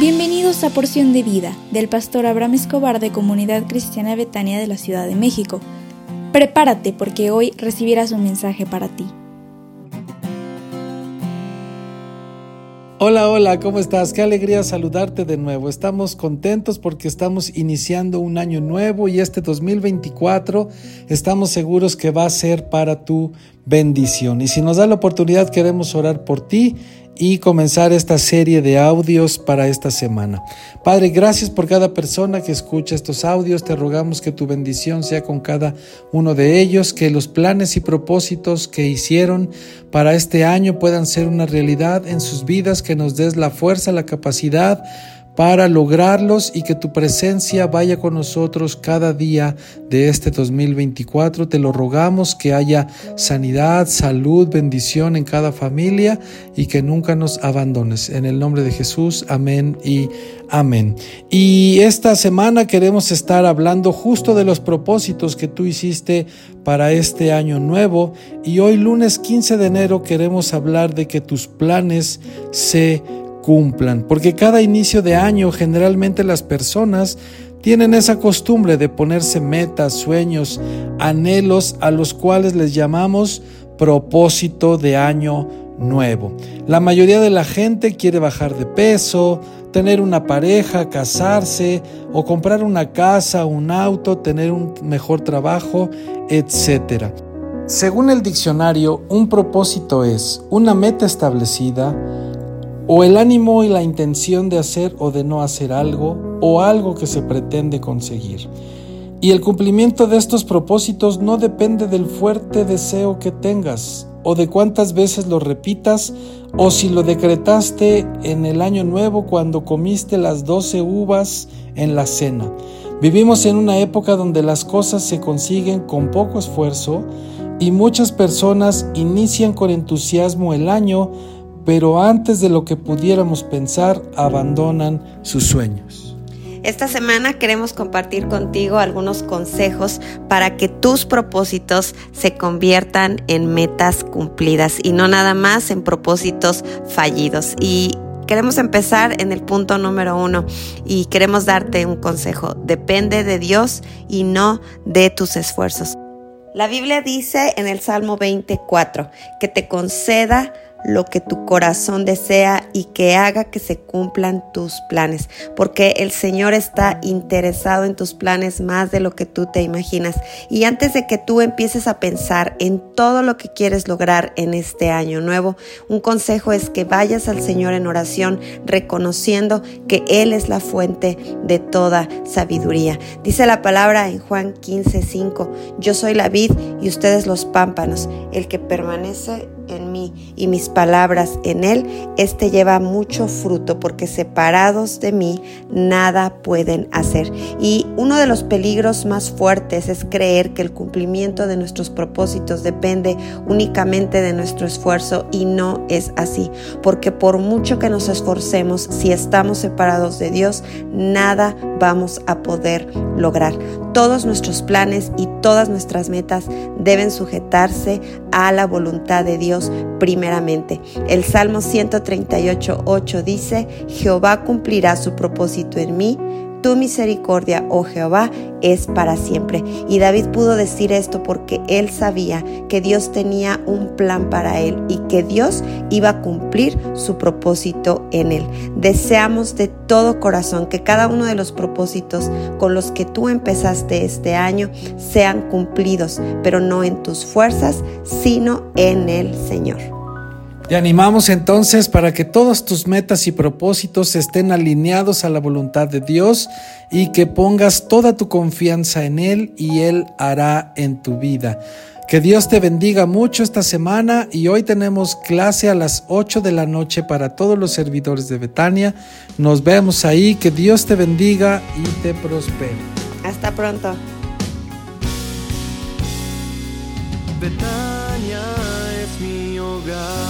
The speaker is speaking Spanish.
Bienvenidos a Porción de Vida del pastor Abraham Escobar de Comunidad Cristiana Betania de la Ciudad de México. Prepárate porque hoy recibirás un mensaje para ti. Hola, hola, ¿cómo estás? Qué alegría saludarte de nuevo. Estamos contentos porque estamos iniciando un año nuevo y este 2024 estamos seguros que va a ser para tu bendición. Y si nos da la oportunidad, queremos orar por ti y comenzar esta serie de audios para esta semana. Padre, gracias por cada persona que escucha estos audios. Te rogamos que tu bendición sea con cada uno de ellos, que los planes y propósitos que hicieron para este año puedan ser una realidad en sus vidas, que nos des la fuerza, la capacidad para lograrlos y que tu presencia vaya con nosotros cada día de este 2024. Te lo rogamos que haya sanidad, salud, bendición en cada familia y que nunca nos abandones. En el nombre de Jesús, amén y amén. Y esta semana queremos estar hablando justo de los propósitos que tú hiciste para este año nuevo y hoy lunes 15 de enero queremos hablar de que tus planes se cumplan, porque cada inicio de año generalmente las personas tienen esa costumbre de ponerse metas, sueños, anhelos a los cuales les llamamos propósito de año nuevo. La mayoría de la gente quiere bajar de peso, tener una pareja, casarse o comprar una casa, un auto, tener un mejor trabajo, etc. Según el diccionario, un propósito es una meta establecida, o el ánimo y la intención de hacer o de no hacer algo, o algo que se pretende conseguir. Y el cumplimiento de estos propósitos no depende del fuerte deseo que tengas, o de cuántas veces lo repitas, o si lo decretaste en el año nuevo cuando comiste las doce uvas en la cena. Vivimos en una época donde las cosas se consiguen con poco esfuerzo y muchas personas inician con entusiasmo el año, pero antes de lo que pudiéramos pensar, abandonan sus sueños. Esta semana queremos compartir contigo algunos consejos para que tus propósitos se conviertan en metas cumplidas y no nada más en propósitos fallidos. Y queremos empezar en el punto número uno y queremos darte un consejo. Depende de Dios y no de tus esfuerzos. La Biblia dice en el Salmo 24 que te conceda lo que tu corazón desea y que haga que se cumplan tus planes, porque el Señor está interesado en tus planes más de lo que tú te imaginas. Y antes de que tú empieces a pensar en todo lo que quieres lograr en este año nuevo, un consejo es que vayas al Señor en oración reconociendo que Él es la fuente de toda sabiduría. Dice la palabra en Juan 15:5, yo soy la vid y ustedes los pámpanos, el que permanece en y mis palabras en él, éste lleva mucho fruto porque separados de mí nada pueden hacer. Y uno de los peligros más fuertes es creer que el cumplimiento de nuestros propósitos depende únicamente de nuestro esfuerzo y no es así, porque por mucho que nos esforcemos, si estamos separados de Dios, nada vamos a poder lograr. Todos nuestros planes y todas nuestras metas deben sujetarse a la voluntad de Dios primeramente. El Salmo 138, 8 dice, Jehová cumplirá su propósito en mí tu misericordia, oh Jehová, es para siempre. Y David pudo decir esto porque él sabía que Dios tenía un plan para él y que Dios iba a cumplir su propósito en él. Deseamos de todo corazón que cada uno de los propósitos con los que tú empezaste este año sean cumplidos, pero no en tus fuerzas, sino en el Señor. Te animamos entonces para que todas tus metas y propósitos estén alineados a la voluntad de Dios y que pongas toda tu confianza en Él y Él hará en tu vida. Que Dios te bendiga mucho esta semana y hoy tenemos clase a las 8 de la noche para todos los servidores de Betania. Nos vemos ahí, que Dios te bendiga y te prospere. Hasta pronto. Betania es mi hogar.